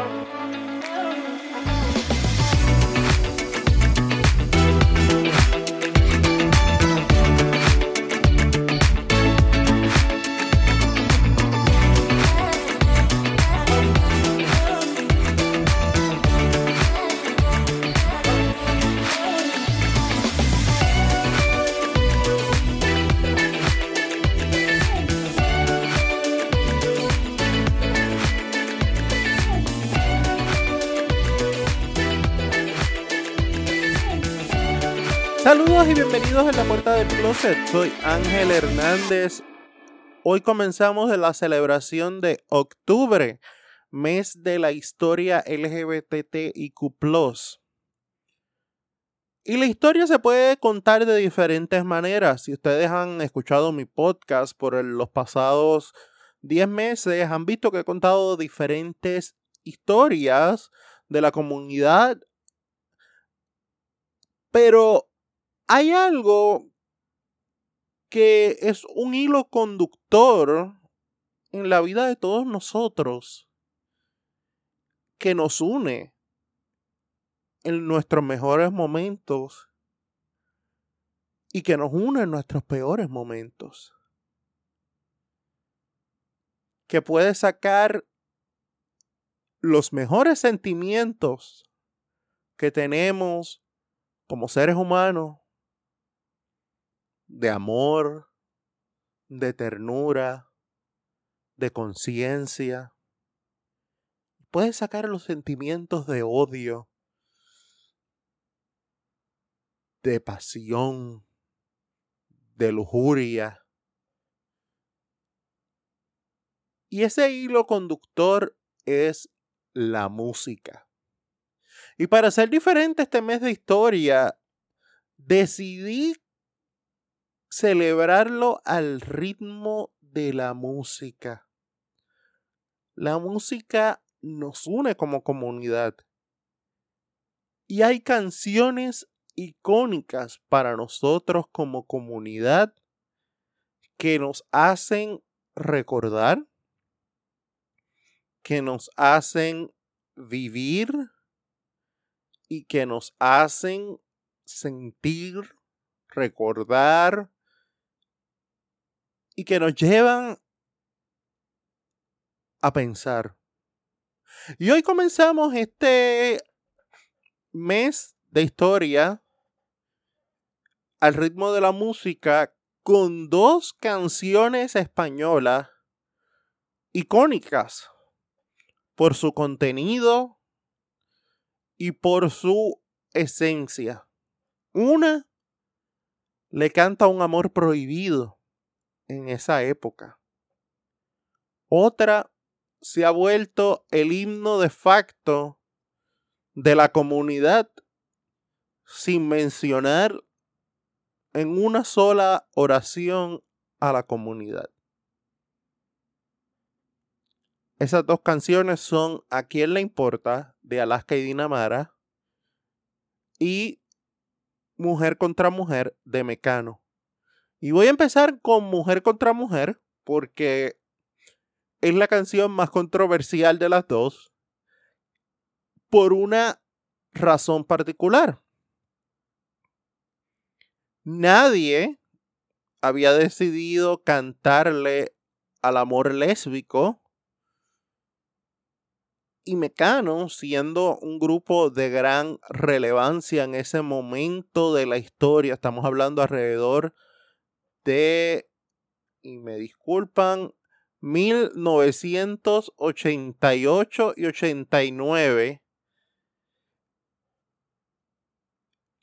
Oh, Saludos y bienvenidos a la puerta del closet. Soy Ángel Hernández. Hoy comenzamos la celebración de octubre, mes de la historia LGBTIQ. Y la historia se puede contar de diferentes maneras. Si ustedes han escuchado mi podcast por los pasados 10 meses, han visto que he contado diferentes historias de la comunidad. Pero hay algo que es un hilo conductor en la vida de todos nosotros que nos une en nuestros mejores momentos y que nos une en nuestros peores momentos. Que puede sacar los mejores sentimientos que tenemos como seres humanos de amor, de ternura, de conciencia. Puedes sacar los sentimientos de odio, de pasión, de lujuria. Y ese hilo conductor es la música. Y para ser diferente este mes de historia, decidí celebrarlo al ritmo de la música. La música nos une como comunidad. Y hay canciones icónicas para nosotros como comunidad que nos hacen recordar, que nos hacen vivir y que nos hacen sentir, recordar, y que nos llevan a pensar. Y hoy comenzamos este mes de historia al ritmo de la música con dos canciones españolas icónicas por su contenido y por su esencia. Una le canta un amor prohibido en esa época. Otra se ha vuelto el himno de facto de la comunidad sin mencionar en una sola oración a la comunidad. Esas dos canciones son A quién le importa de Alaska y Dinamara y Mujer contra Mujer de Mecano. Y voy a empezar con Mujer contra Mujer, porque es la canción más controversial de las dos, por una razón particular. Nadie había decidido cantarle al amor lésbico y Mecano, siendo un grupo de gran relevancia en ese momento de la historia, estamos hablando alrededor de, y me disculpan, 1988 y 89.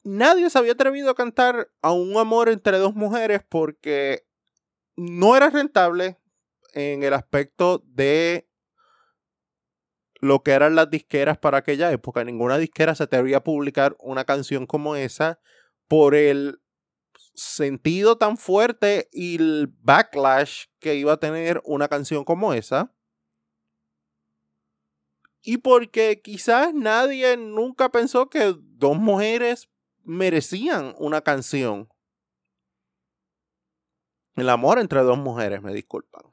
Nadie se había atrevido a cantar a un amor entre dos mujeres porque no era rentable en el aspecto de lo que eran las disqueras para aquella época. Ninguna disquera se atrevía a publicar una canción como esa por el sentido tan fuerte y el backlash que iba a tener una canción como esa. Y porque quizás nadie nunca pensó que dos mujeres merecían una canción. El amor entre dos mujeres, me disculpan.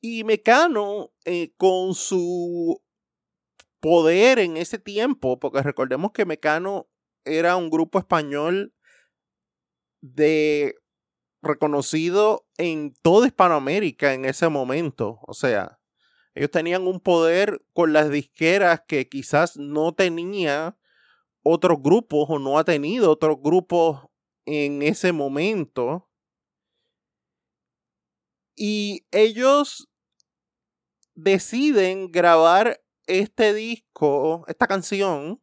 Y Mecano, eh, con su poder en ese tiempo, porque recordemos que Mecano era un grupo español de reconocido en toda Hispanoamérica en ese momento. O sea, ellos tenían un poder con las disqueras que quizás no tenía otros grupos o no ha tenido otros grupos en ese momento. Y ellos deciden grabar este disco, esta canción,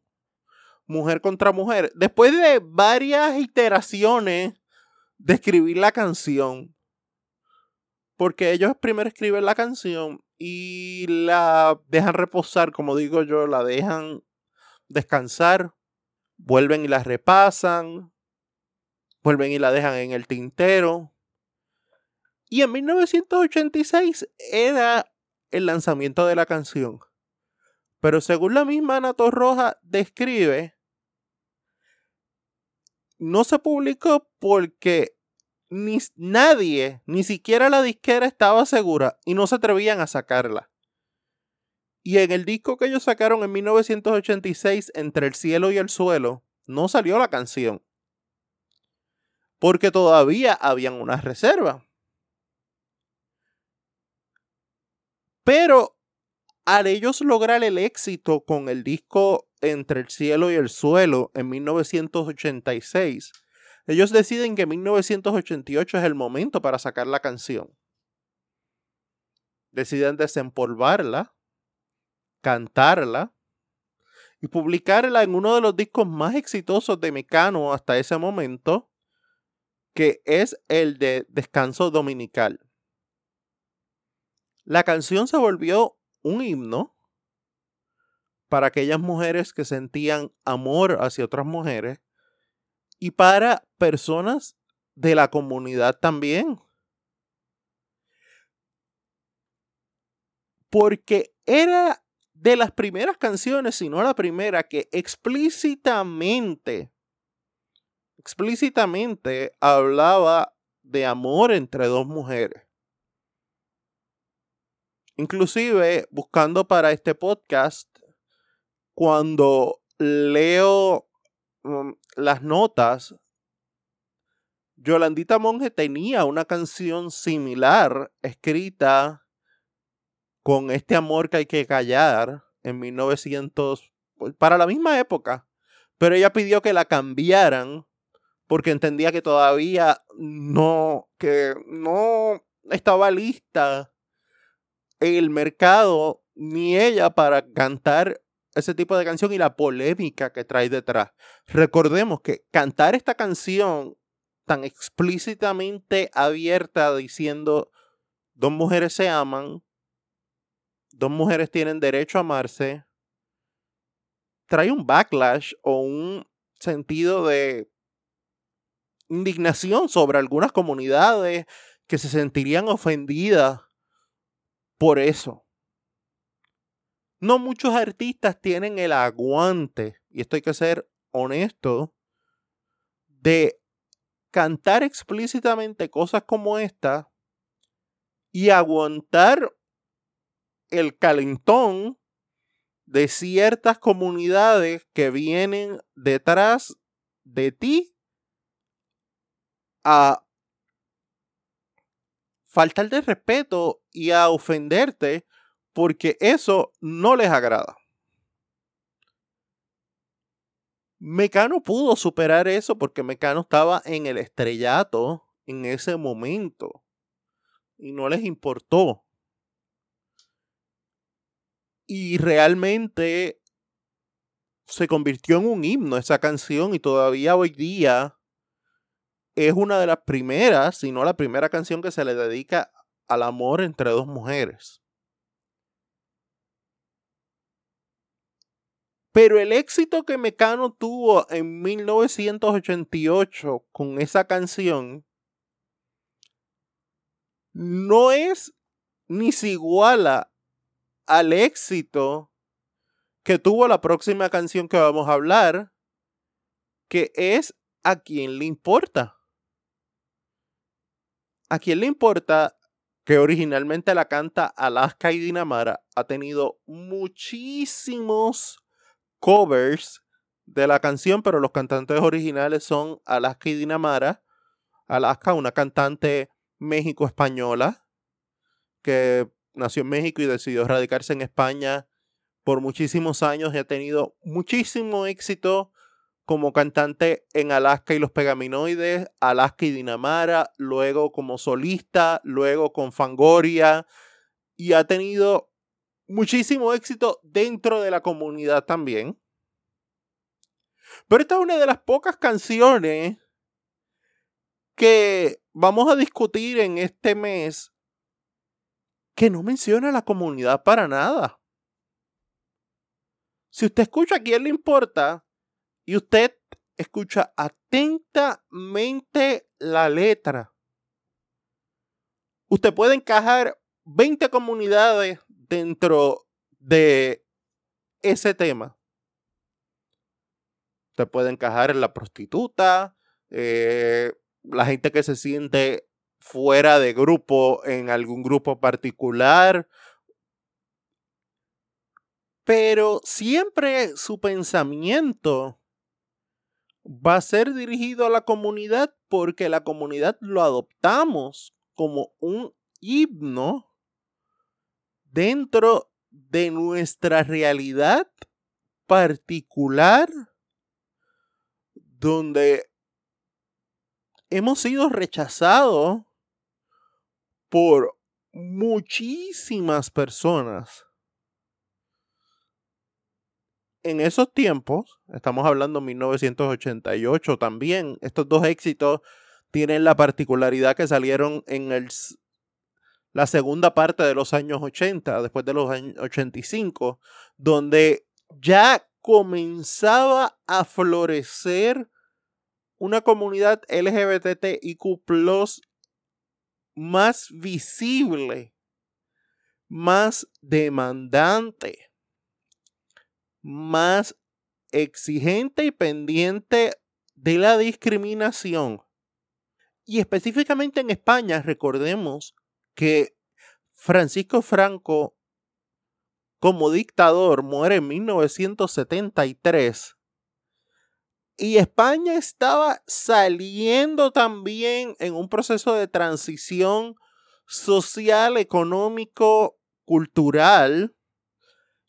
Mujer contra Mujer, después de varias iteraciones de escribir la canción. Porque ellos primero escriben la canción y la dejan reposar, como digo yo, la dejan descansar, vuelven y la repasan, vuelven y la dejan en el tintero. Y en 1986 era el lanzamiento de la canción. Pero según la misma Ana Roja describe, no se publicó porque ni nadie, ni siquiera la disquera estaba segura y no se atrevían a sacarla. Y en el disco que ellos sacaron en 1986, Entre el cielo y el suelo, no salió la canción. Porque todavía habían una reserva. Pero al ellos lograr el éxito con el disco Entre el cielo y el suelo en 1986, ellos deciden que 1988 es el momento para sacar la canción. Deciden desempolvarla, cantarla y publicarla en uno de los discos más exitosos de Mecano hasta ese momento, que es el de Descanso Dominical. La canción se volvió un himno para aquellas mujeres que sentían amor hacia otras mujeres y para personas de la comunidad también. Porque era de las primeras canciones, si no la primera, que explícitamente, explícitamente hablaba de amor entre dos mujeres. Inclusive, buscando para este podcast, cuando leo mm, las notas, Yolandita Monge tenía una canción similar escrita con este amor que hay que callar en 1900, pues, para la misma época, pero ella pidió que la cambiaran porque entendía que todavía no, que no estaba lista el mercado ni ella para cantar ese tipo de canción y la polémica que trae detrás. Recordemos que cantar esta canción tan explícitamente abierta diciendo dos mujeres se aman, dos mujeres tienen derecho a amarse, trae un backlash o un sentido de indignación sobre algunas comunidades que se sentirían ofendidas por eso. No muchos artistas tienen el aguante, y esto hay que ser honesto, de cantar explícitamente cosas como esta y aguantar el calentón de ciertas comunidades que vienen detrás de ti a faltar de respeto y a ofenderte porque eso no les agrada. Mecano pudo superar eso porque Mecano estaba en el estrellato en ese momento y no les importó. Y realmente se convirtió en un himno esa canción y todavía hoy día es una de las primeras, si no la primera canción que se le dedica al amor entre dos mujeres. Pero el éxito que Mecano tuvo en 1988 con esa canción no es ni se iguala al éxito que tuvo la próxima canción que vamos a hablar, que es a quien le importa. ¿A quién le importa que originalmente la canta Alaska y Dinamara, ha tenido muchísimos covers de la canción, pero los cantantes originales son Alaska y Dinamara. Alaska, una cantante México-española que nació en México y decidió radicarse en España por muchísimos años y ha tenido muchísimo éxito como cantante en Alaska y los Pegaminoides, Alaska y Dinamara, luego como solista, luego con Fangoria y ha tenido muchísimo éxito dentro de la comunidad también. Pero esta es una de las pocas canciones que vamos a discutir en este mes que no menciona a la comunidad para nada. Si usted escucha a quién le importa y usted escucha atentamente la letra, usted puede encajar 20 comunidades dentro de ese tema. Usted puede encajar en la prostituta, eh, la gente que se siente fuera de grupo en algún grupo particular. Pero siempre su pensamiento va a ser dirigido a la comunidad porque la comunidad lo adoptamos como un himno dentro de nuestra realidad particular donde hemos sido rechazados por muchísimas personas. En esos tiempos, estamos hablando de 1988 también, estos dos éxitos tienen la particularidad que salieron en el, la segunda parte de los años 80, después de los años 85, donde ya comenzaba a florecer una comunidad LGBTIQ más visible, más demandante, más exigente y pendiente de la discriminación. Y específicamente en España, recordemos que Francisco Franco, como dictador, muere en 1973 y España estaba saliendo también en un proceso de transición social, económico, cultural.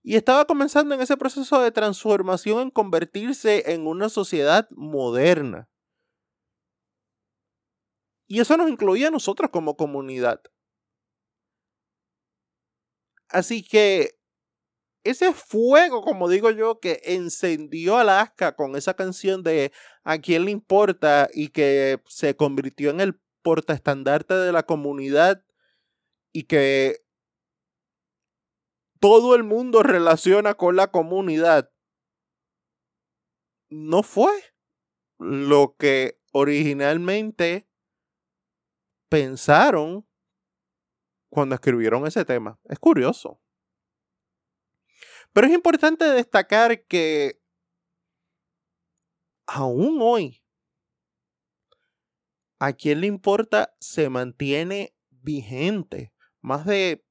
Y estaba comenzando en ese proceso de transformación en convertirse en una sociedad moderna. Y eso nos incluía a nosotros como comunidad. Así que ese fuego, como digo yo, que encendió Alaska con esa canción de A quién le importa y que se convirtió en el portaestandarte de la comunidad y que todo el mundo relaciona con la comunidad, no fue lo que originalmente pensaron cuando escribieron ese tema. Es curioso. Pero es importante destacar que aún hoy, a quien le importa se mantiene vigente. Más de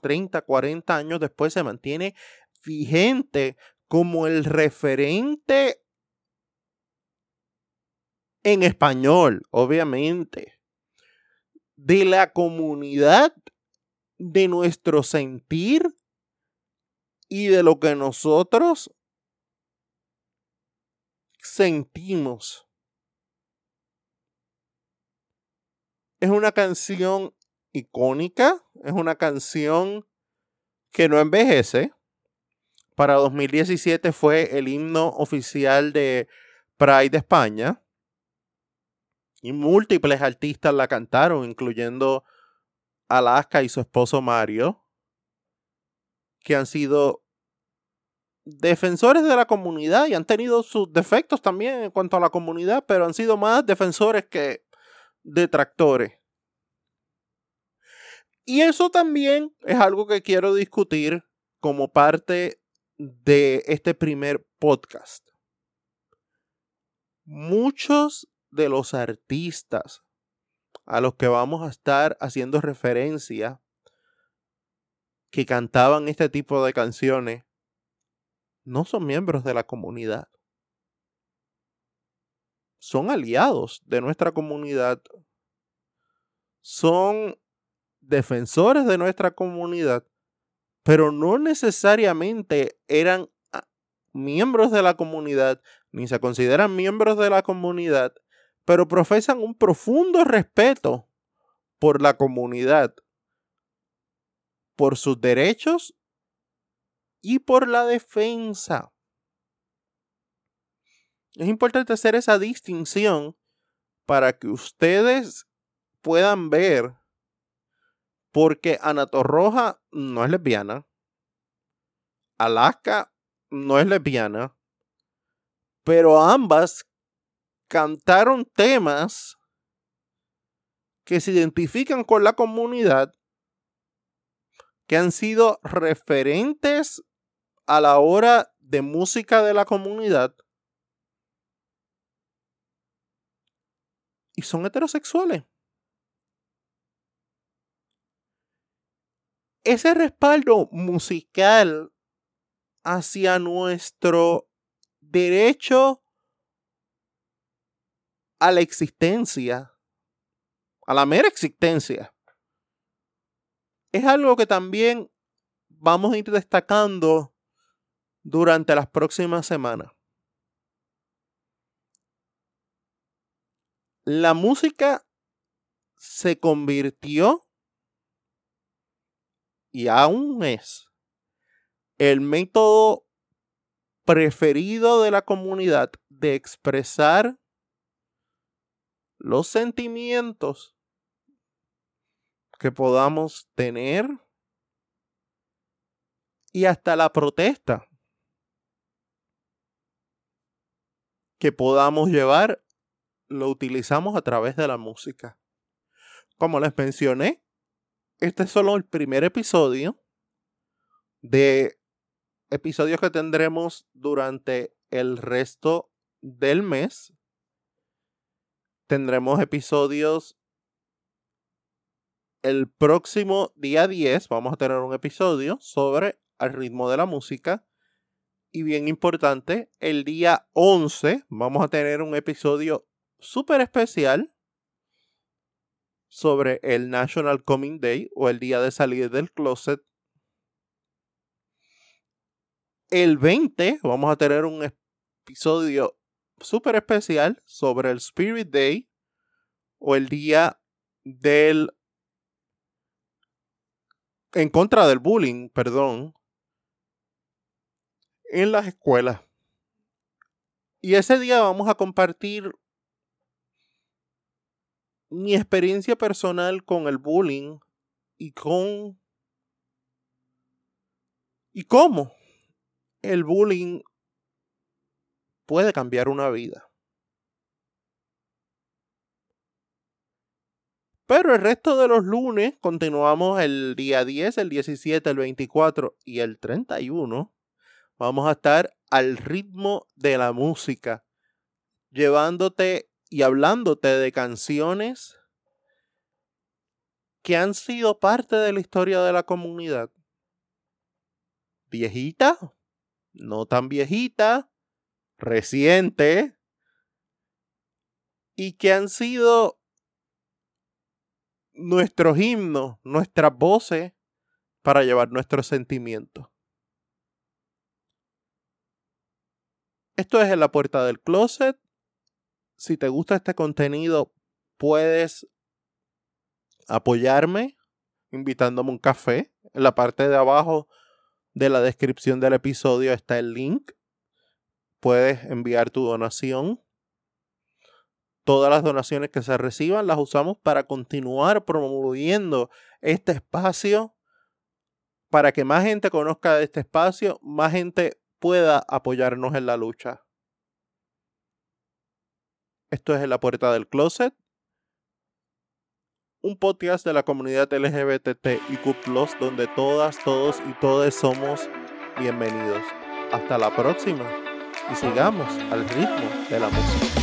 30, 40 años después se mantiene vigente como el referente en español, obviamente, de la comunidad, de nuestro sentir y de lo que nosotros sentimos. Es una canción icónica, es una canción que no envejece. Para 2017 fue el himno oficial de Pride de España. Y múltiples artistas la cantaron, incluyendo Alaska y su esposo Mario, que han sido defensores de la comunidad y han tenido sus defectos también en cuanto a la comunidad, pero han sido más defensores que detractores. Y eso también es algo que quiero discutir como parte de este primer podcast. Muchos de los artistas a los que vamos a estar haciendo referencia que cantaban este tipo de canciones no son miembros de la comunidad. Son aliados de nuestra comunidad. Son defensores de nuestra comunidad, pero no necesariamente eran ah, miembros de la comunidad, ni se consideran miembros de la comunidad, pero profesan un profundo respeto por la comunidad, por sus derechos y por la defensa. Es importante hacer esa distinción para que ustedes puedan ver porque Anatorroja no es lesbiana, Alaska no es lesbiana, pero ambas cantaron temas que se identifican con la comunidad, que han sido referentes a la hora de música de la comunidad y son heterosexuales. Ese respaldo musical hacia nuestro derecho a la existencia, a la mera existencia, es algo que también vamos a ir destacando durante las próximas semanas. La música se convirtió y aún es el método preferido de la comunidad de expresar los sentimientos que podamos tener y hasta la protesta que podamos llevar lo utilizamos a través de la música. Como les mencioné, este es solo el primer episodio de episodios que tendremos durante el resto del mes. Tendremos episodios el próximo día 10. Vamos a tener un episodio sobre el ritmo de la música. Y bien importante, el día 11 vamos a tener un episodio súper especial sobre el National Coming Day o el día de salir del closet. El 20 vamos a tener un episodio súper especial sobre el Spirit Day o el día del... en contra del bullying, perdón, en las escuelas. Y ese día vamos a compartir mi experiencia personal con el bullying y con... y cómo el bullying puede cambiar una vida. Pero el resto de los lunes continuamos el día 10, el 17, el 24 y el 31. Vamos a estar al ritmo de la música, llevándote y hablándote de canciones que han sido parte de la historia de la comunidad. Viejita, no tan viejita, reciente, y que han sido nuestros himnos, nuestras voces para llevar nuestros sentimientos. Esto es en la puerta del closet si te gusta este contenido, puedes apoyarme invitándome un café. En la parte de abajo de la descripción del episodio está el link. Puedes enviar tu donación. Todas las donaciones que se reciban las usamos para continuar promoviendo este espacio, para que más gente conozca este espacio, más gente pueda apoyarnos en la lucha. Esto es En la Puerta del Closet, un podcast de la comunidad LGBTIQ, donde todas, todos y todes somos bienvenidos. Hasta la próxima y sigamos al ritmo de la música.